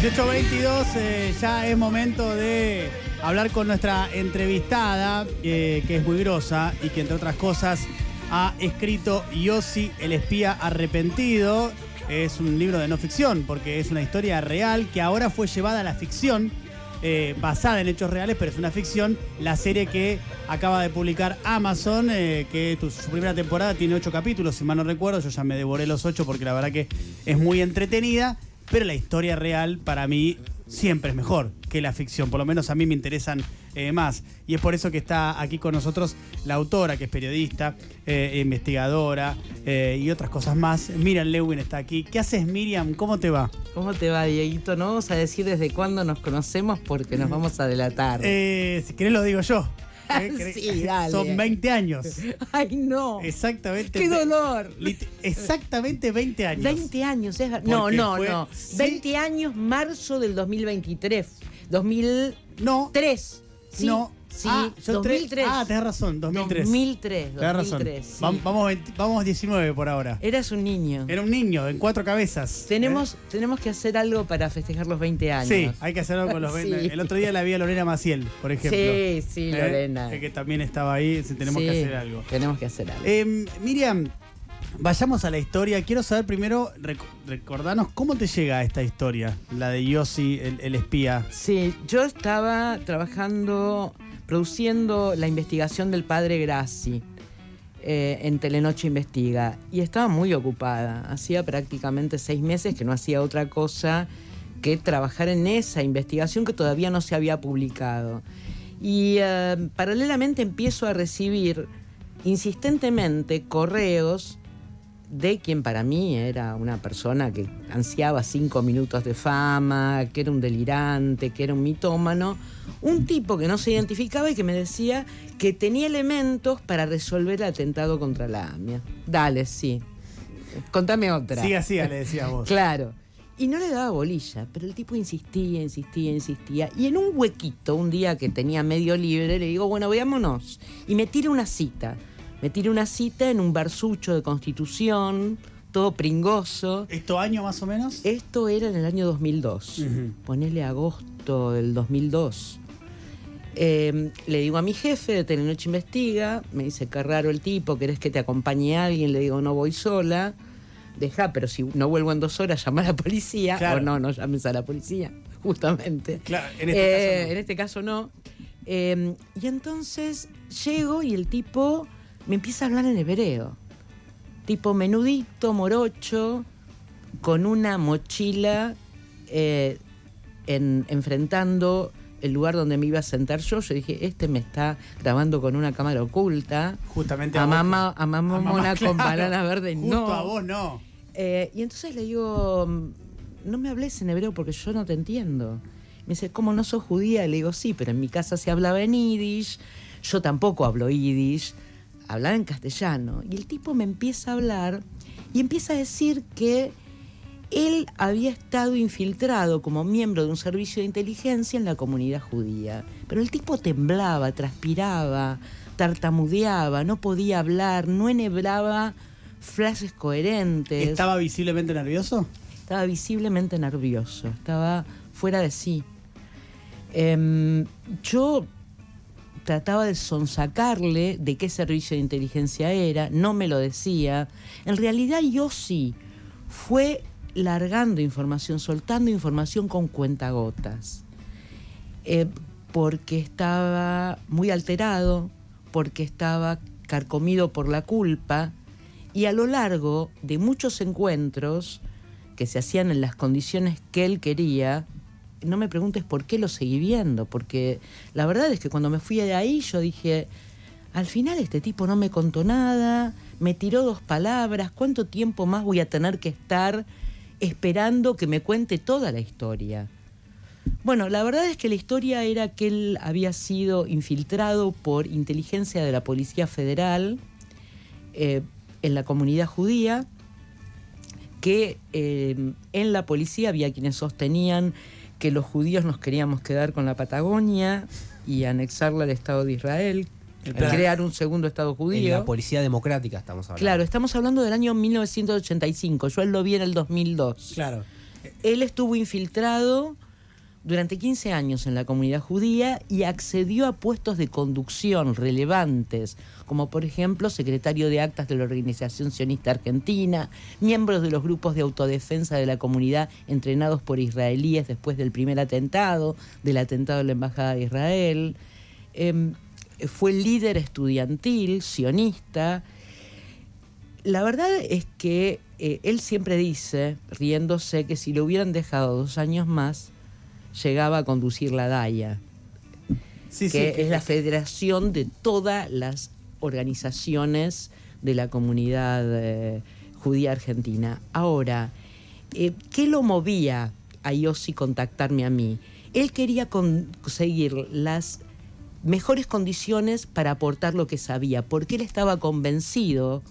1822, eh, ya es momento de hablar con nuestra entrevistada, eh, que es muy grosa y que entre otras cosas ha escrito Yossi, el espía arrepentido. Es un libro de no ficción, porque es una historia real que ahora fue llevada a la ficción, eh, basada en hechos reales, pero es una ficción. La serie que acaba de publicar Amazon, que su primera temporada tiene ocho capítulos, si mal no recuerdo. Yo ya me devoré los ocho porque la verdad que es muy entretenida, pero la historia real para mí siempre es mejor que la ficción. Por lo menos a mí me interesan eh, más. Y es por eso que está aquí con nosotros la autora, que es periodista, eh, investigadora eh, y otras cosas más. Miriam Lewin está aquí. ¿Qué haces, Miriam? ¿Cómo te va? ¿Cómo te va, Dieguito? No vamos a decir desde cuándo nos conocemos porque nos vamos a delatar. Si querés lo digo yo. Eh. Sí, dale. Son 20 años. ¡Ay, no! Exactamente. ¡Qué dolor! Exactamente 20 años. 20 años, es No, no, fue- no. sí. 20 años, marzo del 2023. 2003. No, Sí, no. Sí, Ah, yo tre- 2003. Ah, tenés razón, 2003. 2003, Tenés razón. 2003. sí. Vam- Vamos, 20 vamos 19 por ahora. Eras un niño. Era un niño en cuatro cabezas. Tenemos, tenemos que hacer algo para festejar los 20 años. Sí, hay que hacerlo con los 20. Sí. El otro día la vi a Lorena Maciel, por ejemplo. Sí, sí, ¿Eh? Lorena. Eh, Que también estaba ahí, sí, tenemos que hacer algo. Tenemos que hacer algo. Eh, Miriam, vayamos a la historia. Quiero saber primero, rec- recordanos cómo te llega esta historia, la de Yossi, el, espía. Sí, yo estaba trabajando, produciendo la investigación del padre Grassi eh, en Telenoche Investiga y estaba muy ocupada. Hacía prácticamente seis meses que no hacía otra cosa que trabajar en esa investigación que todavía no se había publicado. Y eh, paralelamente empiezo a recibir insistentemente correos de quien para mí era una persona que ansiaba cinco minutos de fama, que era un delirante, que era un mitómano, un tipo que no se identificaba y que me decía que tenía elementos para resolver el atentado contra la AMIA. Dale, sí. Contame otra. Siga, siga, le decías vos. Claro. Y no le daba bolilla, pero el tipo insistía, insistía, insistía. Y en un huequito, un día que tenía medio libre, le digo, bueno, veámonos. Y me tira una cita. Me tira una cita en un barsucho de Constitución, todo pringoso. ¿Esto año más o menos? Esto era en el año 2002. Ujú. Ponele agosto del 2002. Eh, le digo a mi jefe de Telenoche Investiga, me dice, qué raro el tipo, ¿querés que te acompañe alguien? Le digo, no voy sola. Deja, pero si no vuelvo en dos horas, llama a la policía. Claro. O no, no llames a la policía, justamente. Claro, en este Eh, caso no. en este caso no. Eh, y entonces llego y el tipo me empieza a hablar en hebreo. Tipo menudito, morocho, con una mochila eh, en- enfrentando el lugar donde me iba a sentar yo. Yo dije, este me está grabando con una cámara oculta. Justamente A vos. mamá, a mamá A mamá, mona con claro. banana verde, Justo no. a vos no. Eh, y entonces le digo, mm, no me hables en hebreo porque yo no te entiendo. Me dice, ¿cómo no sos judía? Le digo, sí, pero en mi casa se hablaba en yiddish, yo tampoco hablo yiddish, hablaba en castellano. Y el tipo me empieza a hablar y empieza a decir que él había estado infiltrado como miembro de un servicio de inteligencia en la comunidad judía. Pero el tipo temblaba, transpiraba, tartamudeaba, no podía hablar, no enhebraba frases coherentes. ¿Estaba visiblemente nervioso? Estaba visiblemente nervioso, estaba fuera de sí. Em, yo trataba de sonsacarle de qué servicio de inteligencia era, no me lo decía. En realidad yo sí fue largando información, soltando información con cuentagotas. Eh, porque estaba muy alterado, porque estaba carcomido por la culpa y a lo largo de muchos encuentros que se hacían en las condiciones que él quería, no me preguntes por qué lo seguí viendo, porque la verdad es que cuando me fui de ahí yo dije, al final este tipo no me contó nada, me tiró dos palabras, ¿cuánto tiempo más voy a tener que estar esperando que me cuente toda la historia? Bueno, la verdad es que la historia era que él había sido infiltrado por inteligencia de la Policía Federal eh, en la comunidad judía, que eh, en la policía había quienes sostenían que los judíos nos queríamos quedar con la Patagonia y anexarla al Estado de Israel, El plan- crear un segundo Estado En judío. la policía democrática estamos hablando. Claro, estamos hablando del año 1985, yo él lo vi en el 2002. Claro. Él estuvo infiltrado durante 15 años en la comunidad judía y accedió a puestos de conducción relevantes, como por ejemplo secretario de actas de la Organización Sionista Argentina, miembros de los grupos de autodefensa de la comunidad entrenados por israelíes después del primer atentado, del atentado de la Embajada de Israel. Em, fue líder estudiantil, sionista. La verdad es que eh, él siempre dice, riéndose, que si lo hubieran dejado dos años más, llegaba a conducir la DAIA, que, es la federación de todas las organizaciones de la comunidad eh, judía argentina. Ahora, eh, ¿qué lo movía a Yossi contactarme a mí? Él quería conseguir las mejores condiciones para aportar lo que sabía, porque él estaba convencido,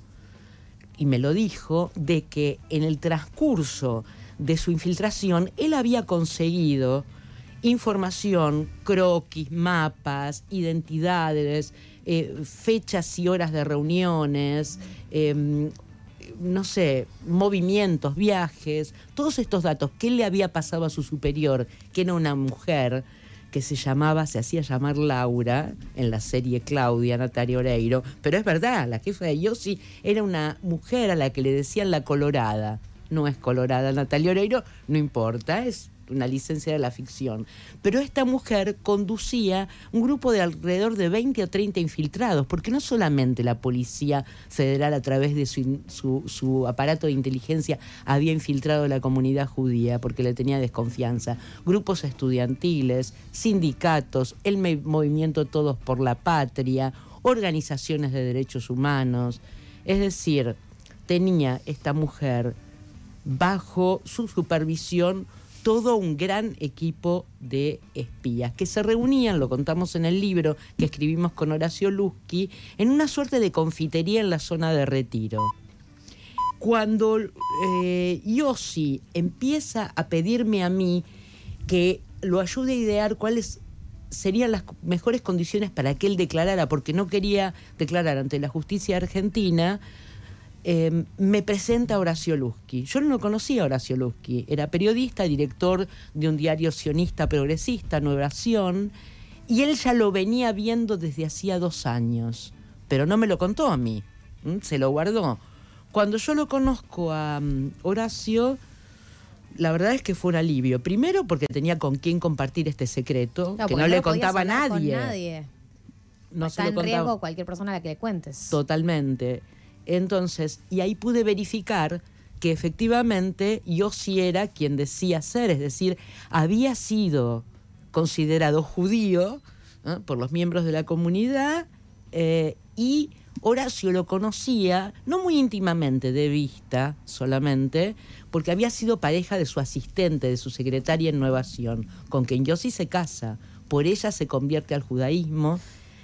y me lo dijo, de que en el transcurso de su infiltración él había conseguido información, croquis, mapas, identidades, eh, fechas y horas de reuniones, em, no sé, movimientos, viajes, todos estos datos, qué le había pasado a su superior, que era una mujer que se llamaba, se hacía llamar Laura en la serie Claudia, Natalia Oreiro, pero es verdad, la jefa de Yossi era una mujer a la que le decían la colorada. No es colorada Natalia Oreiro, no importa, es una licencia de la ficción. Pero esta mujer conducía un grupo de alrededor de 20 o 30 infiltrados, porque no solamente la policía federal a través de su, su, aparato de inteligencia había infiltrado la comunidad judía porque le tenía desconfianza, grupos estudiantiles, sindicatos, el movimiento Todos por la Patria, organizaciones de derechos humanos. Es decir, tenía esta mujer bajo su supervisión todo un gran equipo de espías que se reunían, lo contamos en el libro que escribimos con Horacio Lusky, en una suerte de confitería en la zona de retiro. Cuando eh, Yossi empieza a pedirme a mí que lo ayude a idear cuáles serían las mejores condiciones para que él declarara, porque no quería declarar ante la justicia argentina, Em, me presenta Horacio Lusky. Yo no conocía a Horacio Lusky, era periodista, director de un diario sionista progresista, Nueva y él ya lo venía viendo desde hacía dos años, pero no me lo contó a mí, se lo guardó. Cuando yo lo conozco a mm, Horacio, la verdad es que fue un alivio. Primero porque tenía con quién compartir este secreto, que no, le contaba a nadie. No Está en riesgo cualquier persona a la que le cuentes. Totalmente. Entonces, y ahí pude verificar que efectivamente yo sí era quien decía ser, es decir, había sido considerado judío por los miembros de la comunidad eh, y Horacio lo conocía, no muy íntimamente, de vista solamente, porque había sido pareja de su asistente, de su secretaria en Nueva Sion, con quien Yossi se casa. Por ella se convierte al judaísmo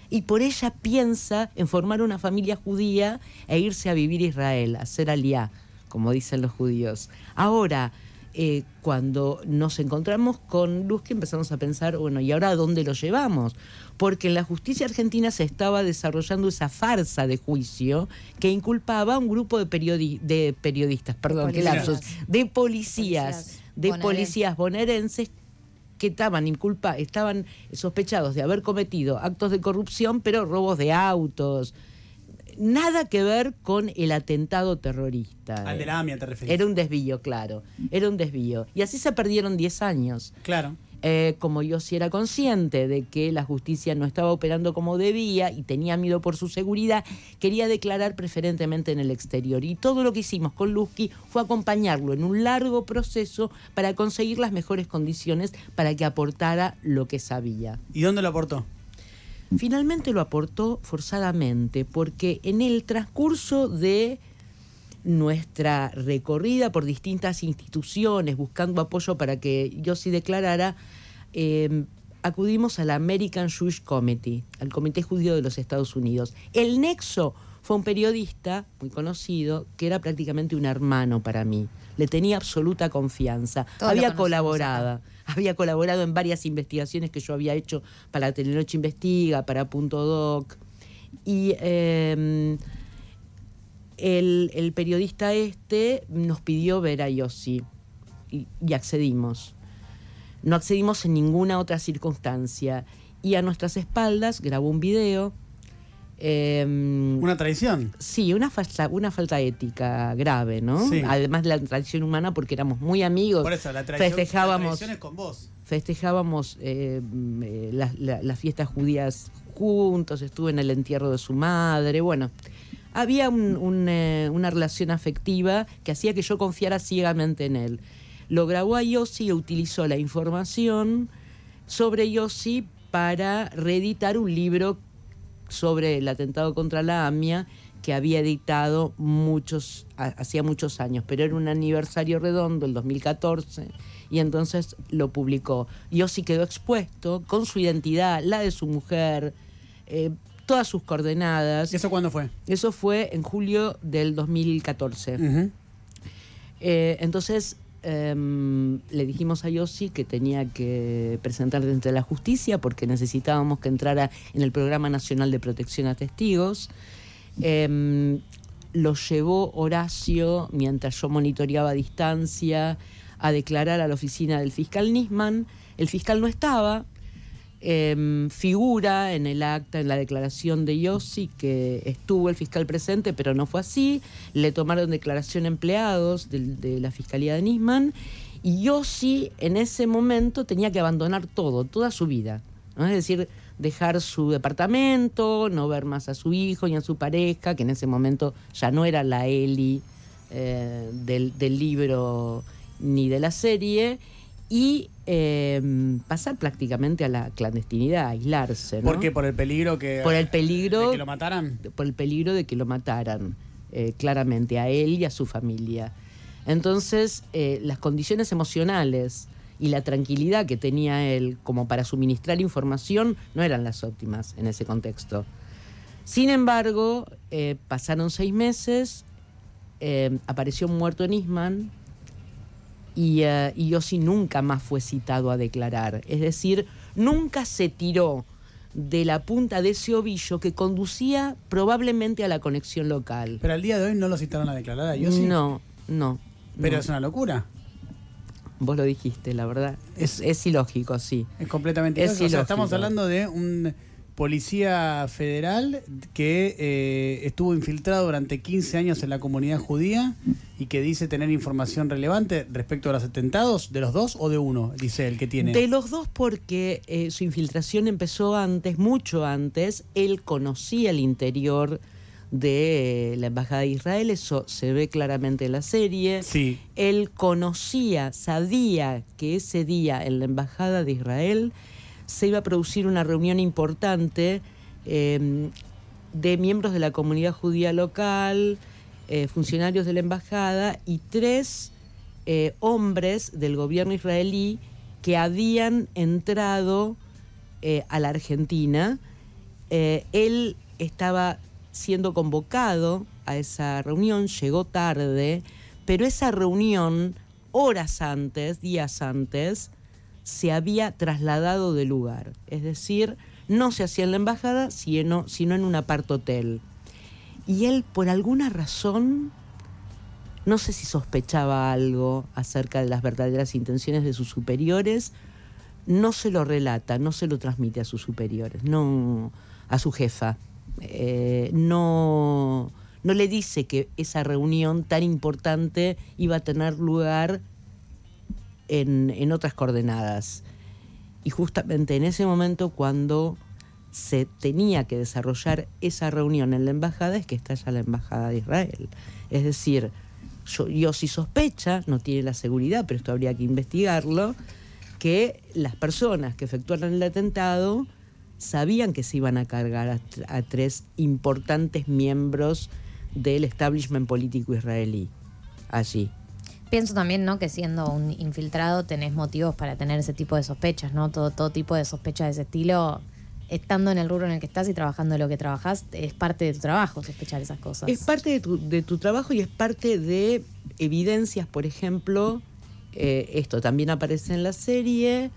y por ella piensa en formar una familia judía e irse a vivir a Israel, a ser aliá, como dicen los judíos. Ahora, eh, cuando nos encontramos con Luz, que empezamos a pensar, bueno, ¿y ahora a dónde lo llevamos? Porque en la justicia argentina se estaba desarrollando esa farsa de juicio que inculpaba a un grupo de, de periodistas, perdón, qué lapsos, de policías, de policías bonaerenses que estaban inculpa, estaban sospechados de haber cometido actos de corrupción, pero robos de autos. Nada que ver con el atentado terrorista. Al de la AMIA te refieres. Era un desvío, claro. Era un desvío. Y así se perdieron 10 años. Claro. Eh, como yo sí era consciente de que la justicia no estaba operando como debía y tenía miedo por su seguridad, quería declarar preferentemente en el exterior. Y todo lo que hicimos con Lusky fue acompañarlo en un largo proceso para conseguir las mejores condiciones para que aportara lo que sabía. ¿Y dónde lo aportó? Finalmente lo aportó forzadamente, porque en el transcurso de nuestra recorrida por distintas instituciones buscando apoyo para que yo sí declarara, em, acudimos a la American Jewish Committee, al Comité Judío de los Estados Unidos. El nexo fue un periodista muy conocido que era prácticamente un hermano para mí. Le tenía absoluta confianza. había colaborado, había colaborado en varias investigaciones que yo había hecho para Telenoche Investiga, para Punto Doc. Y em, el, periodista este nos pidió ver a Yossi. y accedimos. No accedimos en ninguna otra circunstancia. Y a nuestras espaldas grabó un video Em, una traición. Sí, una falta, una falta ética grave, ¿no? Además de la traición humana, porque éramos muy amigos. Por eso, la traición, festejábamos, es con vos. Festejábamos eh, eh, las, fiestas judías juntos, estuve en el entierro de su madre, bueno. Había eh, una relación afectiva que hacía que yo confiara ciegamente en él. Lo grabó a Yossi y utilizó la información sobre Yossi para reeditar un libro sobre el atentado contra la AMIA que había editado muchos, hacía muchos años, pero era un aniversario redondo, el 2014, y entonces lo publicó. Yossi quedó expuesto con su identidad, la de su mujer, eh, todas sus coordenadas. ¿Y eso cuándo fue? Eso fue en julio del 2014. Eh, entonces, Em, le dijimos a Yossi que tenía que presentar ante la justicia porque necesitábamos que entrara en el Programa Nacional de Protección a Testigos. Em, lo llevó Horacio, mientras yo monitoreaba a distancia, a declarar a la oficina del fiscal Nisman. El fiscal no estaba, Em, figura en el acta, en la declaración de Yossi, que estuvo el fiscal presente, pero no fue así. Le tomaron declaración empleados de, la Fiscalía de Nisman. Y Yossi en ese momento tenía que abandonar todo, toda su vida. Es decir, dejar su departamento, no ver más a su hijo ni a su pareja, que en ese momento ya no era la Eli eh, del, del libro ni de la serie y em, pasar prácticamente a la clandestinidad, aislarse. ¿Por qué? ¿Por el peligro que, por el peligro, de que lo mataran? Por el peligro de que lo mataran, eh, claramente, a él y a su familia. Entonces, eh, las condiciones emocionales y la tranquilidad que tenía él como para suministrar información no eran las óptimas en ese contexto. Sin embargo, eh, pasaron seis meses, apareció muerto en Isman, y, uh, y Yossi nunca más fue citado a declarar. Es decir, nunca se tiró de la punta de ese ovillo que conducía probablemente a la conexión local. Pero al día de hoy no lo citaron a declarar a Yossi. No, no. Pero es una locura. Vos lo dijiste, la verdad. Es, es ilógico, sí. Es completamente ilógico. O sea, estamos hablando de un policía federal que eh, estuvo infiltrado durante 15 años en la comunidad judía y que dice tener información relevante respecto a los atentados, ¿de los dos o de uno? Dice el que tiene. De los dos porque eh, su infiltración empezó antes, mucho antes, él conocía el interior de la Embajada de Israel, eso se ve claramente en la serie. Sí. Él conocía, sabía que ese día en la Embajada de Israel se iba a producir una reunión importante em, de miembros de la comunidad judía local, eh, funcionarios de la embajada y tres eh, hombres del gobierno israelí que habían entrado eh, a la Argentina. él estaba siendo convocado a esa reunión, llegó tarde, pero esa reunión, horas antes, días antes, se había trasladado de lugar. Es decir, no se hacía en la embajada, sino, sino en un apart-hotel. Y él, por alguna razón, no sé si sospechaba algo acerca de las verdaderas intenciones de sus superiores, no se lo relata, no se lo transmite a sus superiores, no a su jefa. Eh, no, no le dice que esa reunión tan importante iba a tener lugar en, otras coordenadas. Y justamente en ese momento cuando se tenía que desarrollar esa reunión en la embajada es que está ya la embajada de Israel. Es decir, yo, yo sí sospecha, no tiene la seguridad, pero esto habría que investigarlo, que las personas que efectuaron el atentado sabían que se iban a cargar a tres importantes miembros del establishment político israelí allí pienso también, ¿no? Que siendo un infiltrado tenés motivos para tener ese tipo de sospechas, ¿no? Todo, todo tipo de sospechas de ese estilo, estando en el rubro en el que estás y trabajando lo que trabajas, es parte de tu trabajo sospechar esas cosas. Es parte de tu, de tu trabajo y es parte de evidencias, por ejemplo, eh, esto también aparece en la serie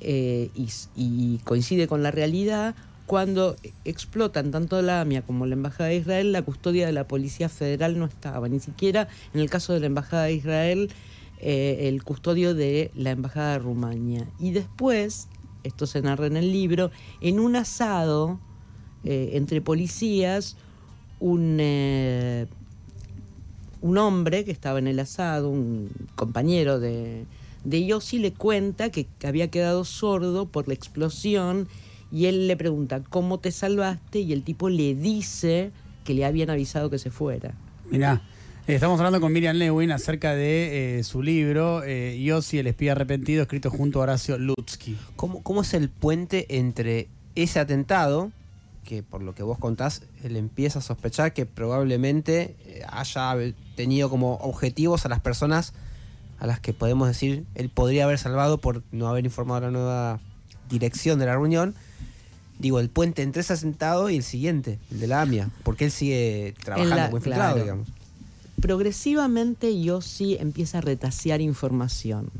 eh, y coincide con la realidad cuando explotan tanto la AMIA como la Embajada de Israel, la custodia de la Policía Federal no estaba. Ni siquiera en el caso de la Embajada de Israel eh, el custodio de la Embajada de Rumania. Y después, esto se narra en el libro, en un asado eh, entre policías, un, eh, un hombre que estaba en el asado, un compañero de, de Yossi, le cuenta que había quedado sordo por la explosión y él le pregunta, ¿cómo te salvaste? Y el tipo le dice que le habían avisado que se fuera. Mirá, eh, estamos hablando con Miriam Lewin acerca de eh, su libro, eh, Yossi, el espía arrepentido, escrito junto a Horacio Lutsky. ¿Cómo, ¿Cómo es el puente entre ese atentado, que por lo que vos contás, él empieza a sospechar que probablemente eh, haya tenido como objetivos a las personas a las que podemos decir él podría haber salvado por no haber informado a la nueva dirección de la reunión? Digo, el puente entre ese atentado y el siguiente, el de la AMIA, porque él sigue trabajando la- como infiltrado, claro. digamos. progresivamente Yossi empieza a retasear información.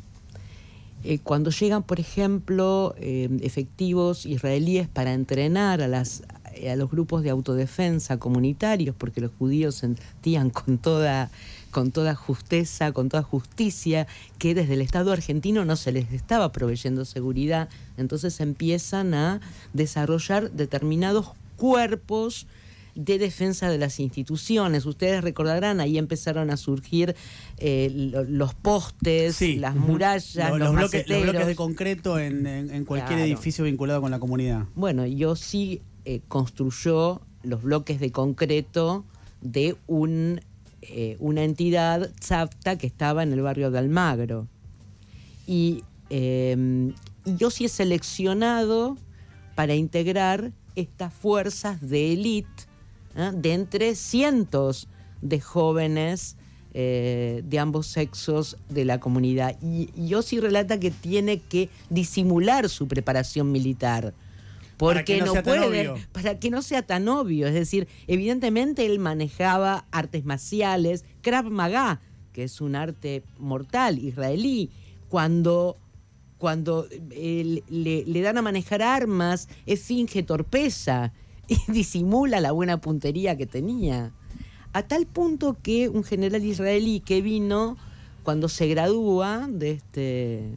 Eh, cuando llegan, por ejemplo, eh, efectivos israelíes para entrenar a, las, eh, a los grupos de autodefensa comunitarios, porque los judíos sentían con toda, con toda justeza, con toda justicia, que desde el Estado argentino no se les estaba proveyendo seguridad, entonces empiezan a desarrollar determinados cuerpos de defensa de las instituciones. Ustedes recordarán, ahí empezaron a surgir eh, lo- los postes, Sí. las murallas, Lo- los, los, bloques, los bloques de concreto en, en- en cualquier Claro. edificio vinculado con la comunidad. Bueno, yo sí eh, construyó los bloques de concreto de un, eh, una entidad ZAPTA que estaba en el barrio de Almagro. Y, eh, yo sí he seleccionado para integrar estas fuerzas de élite ¿eh? de entre cientos de jóvenes de ambos sexos de la comunidad. Y, y Yossi relata que tiene que disimular su preparación militar. Para Porque que no puede, para que no sea tan obvio. Es decir, evidentemente él manejaba artes marciales, Krav Maga, que es un arte mortal israelí. Cuando, cuando eh, le, le dan a manejar armas, él finge torpeza y disimula la buena puntería que tenía. A tal punto que un general israelí que vino cuando se gradúa de este,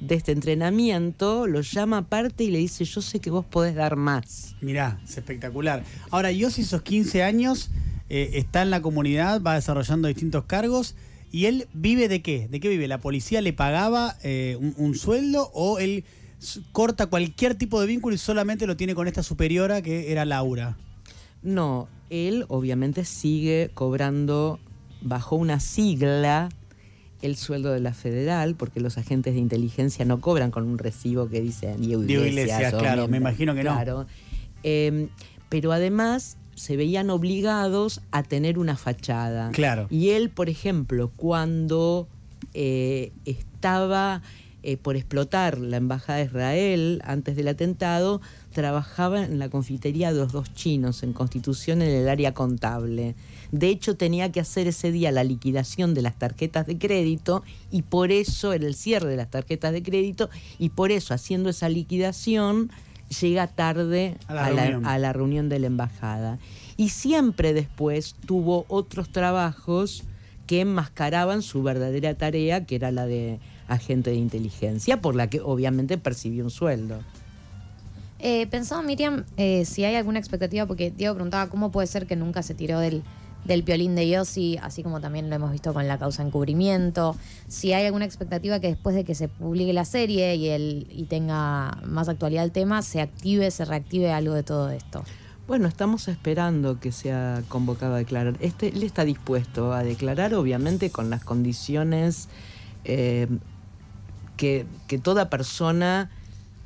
de este entrenamiento, lo llama aparte y le dice, yo sé que vos podés dar más. Mirá, es espectacular. Ahora, Yossi, esos 15 años, eh, está en la comunidad, va desarrollando distintos cargos. ¿Y él vive de qué? ¿De qué vive? ¿La policía le pagaba eh, un, un sueldo o él corta cualquier tipo de vínculo y solamente lo tiene con esta superiora que era Laura? No, él obviamente sigue cobrando bajo una sigla el sueldo de la federal, porque los agentes de inteligencia no cobran con un recibo que dice Diego Diego Iglesias. Iglesias, o claro, me imagino que no. Eh, pero además se veían obligados a tener una fachada. Claro. Y él, por ejemplo, cuando eh, estaba eh, por explotar la embajada de Israel antes del atentado, trabajaba en la confitería de los dos chinos en Constitución en el área contable. De hecho, tenía que hacer ese día la liquidación de las tarjetas de crédito y por eso era el cierre de las tarjetas de crédito y por eso haciendo esa liquidación llega tarde A la a la, reunión. a la reunión de la embajada. Y siempre después tuvo otros trabajos que enmascaraban su verdadera tarea, que era la de agente de inteligencia, por la que obviamente percibió un sueldo. Eh, pensaba, Miriam, eh, si hay alguna expectativa, porque Diego preguntaba cómo puede ser que nunca se tiró del, del violín de Yossi, así como también lo hemos visto con la causa encubrimiento. Si hay alguna expectativa que después de que se publique la serie y, y tenga más actualidad el tema, se active, se reactive algo de todo esto. Bueno, estamos esperando que sea convocado a declarar. Este, él está dispuesto a declarar, obviamente, con las condiciones eh, que, que toda persona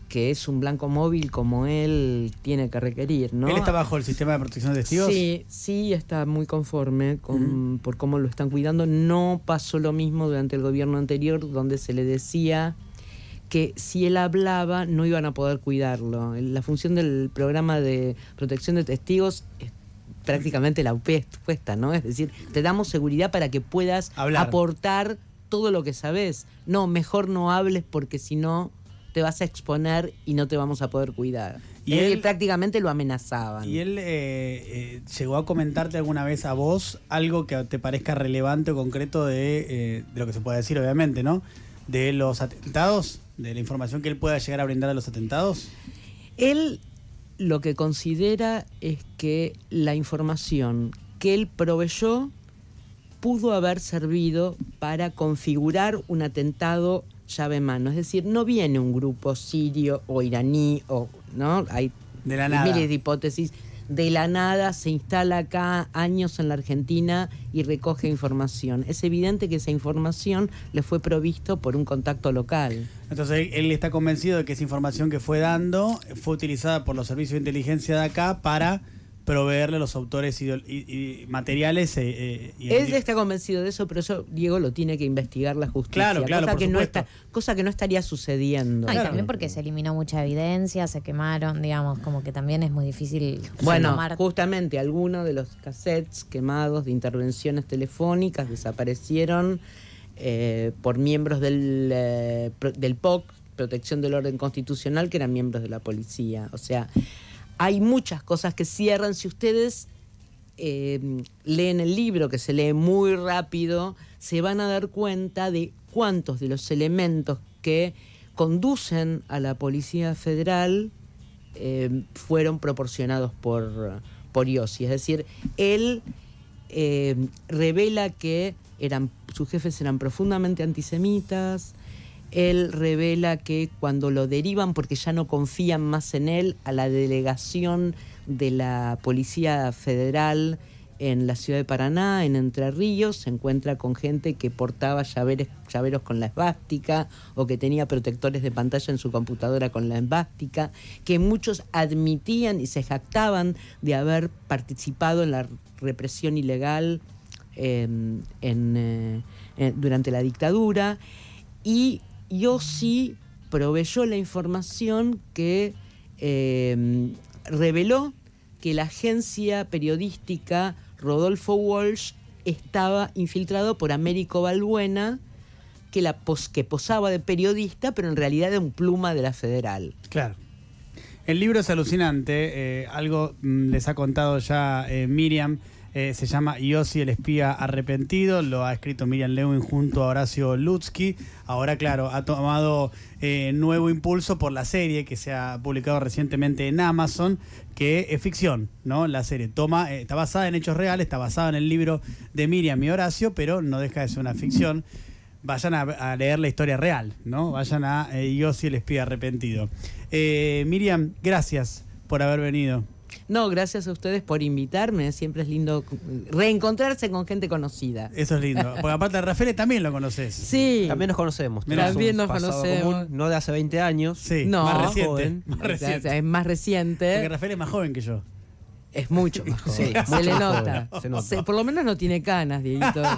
que es un blanco móvil como él tiene que requerir, ¿no? ¿Él está bajo el sistema de protección de testigos? Sí, sí, está muy conforme con, por cómo lo están cuidando. No pasó lo mismo durante el gobierno anterior, donde se le decía que si él hablaba no iban a poder cuidarlo. La función del programa de protección de testigos es prácticamente la opuesta, ¿no? Es decir, te damos seguridad para que puedas Hablar. aportar todo lo que sabes. No, mejor no hables porque si no te vas a exponer y no te vamos a poder cuidar. Y Y él- prácticamente lo amenazaban. ¿Y él eh, eh, llegó a comentarte alguna vez a vos algo que te parezca relevante o concreto de, eh, de lo que se puede decir, obviamente, ¿no? De los atentados, de la información que él pueda llegar a brindar de los atentados. Él lo que considera es que la información que él proveyó pudo haber servido para configurar un atentado llave en mano. Es decir, no viene un grupo sirio o iraní o no hay De la nada. miles de hipótesis. De la nada se instala acá años en la Argentina y recoge información. Es evidente que esa información le fue provisto por un contacto local. Entonces él, él está convencido de que esa información que fue dando fue utilizada por los servicios de inteligencia de acá para proveerle los autores y, y materiales. eh, eh, y- Él está convencido de eso, pero eso Diego lo tiene que investigar la justicia. Claro, claro, cosa por que no está, cosa que no estaría sucediendo. No, y Claro. también porque se eliminó mucha evidencia, se quemaron, digamos, como que también es muy difícil Bueno, tomar- justamente algunos de los cassettes quemados de intervenciones telefónicas desaparecieron eh, por miembros del, eh, pro- del POC, Protección del Orden Constitucional, que eran miembros de la policía. O sea, hay muchas cosas que cierran. Si ustedes eh, leen el libro, que se lee muy rápido, se van a dar cuenta de cuántos de los elementos que conducen a la Policía Federal eh, fueron proporcionados por, por Iossi. Es decir, él eh, revela que eran, sus jefes eran profundamente antisemitas. Él revela que cuando lo derivan, porque ya no confían más en él, a la delegación de la Policía Federal en la ciudad de Paraná, en Entre Ríos, se encuentra con gente que portaba llaveres, llaveros con la esvástica o que tenía protectores de pantalla en su computadora con la esvástica, que muchos admitían y se jactaban de haber participado en la represión ilegal eh, eh, durante la dictadura. Y yo sí proveyó la información que eh, reveló que la agencia periodística Rodolfo Walsh estaba infiltrado por Américo Balbuena, que, la pos- que posaba de periodista, pero en realidad era un pluma de la federal. Claro. El libro es alucinante. eh, algo mm, les ha contado ya eh, Miriam. Eh, se llama Yossi el espía arrepentido. Lo ha escrito Miriam Lewin junto a Horacio Lutsky. Ahora, claro, ha tomado eh, nuevo impulso por la serie que se ha publicado recientemente en Amazon, que es ficción, ¿no? La serie toma, eh, está basada en hechos reales, está basada en el libro de Miriam y Horacio, pero no deja de ser una ficción vayan a, leer la historia real, ¿no? Vayan a Yossi el espía arrepentido. Miriam, gracias por haber venido. No, gracias a ustedes por invitarme. Siempre es lindo reencontrarse con gente conocida. Eso es lindo. Porque aparte de Rafael también lo conoces. Sí. También nos conocemos. También un nos conocemos. común, no de hace 20 años. Sí, No. más reciente. Joven. Más O sea, reciente. es más Porque reciente. Rafael es más joven que yo. Es mucho más joven. Sí, se le nota. se nota. Se- por lo menos no tiene canas, Dieguito.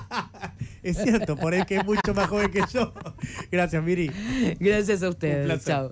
Es cierto, por ahí que es mucho más joven que yo. Gracias, Miri. Gracias a Un ustedes. placer. Chao.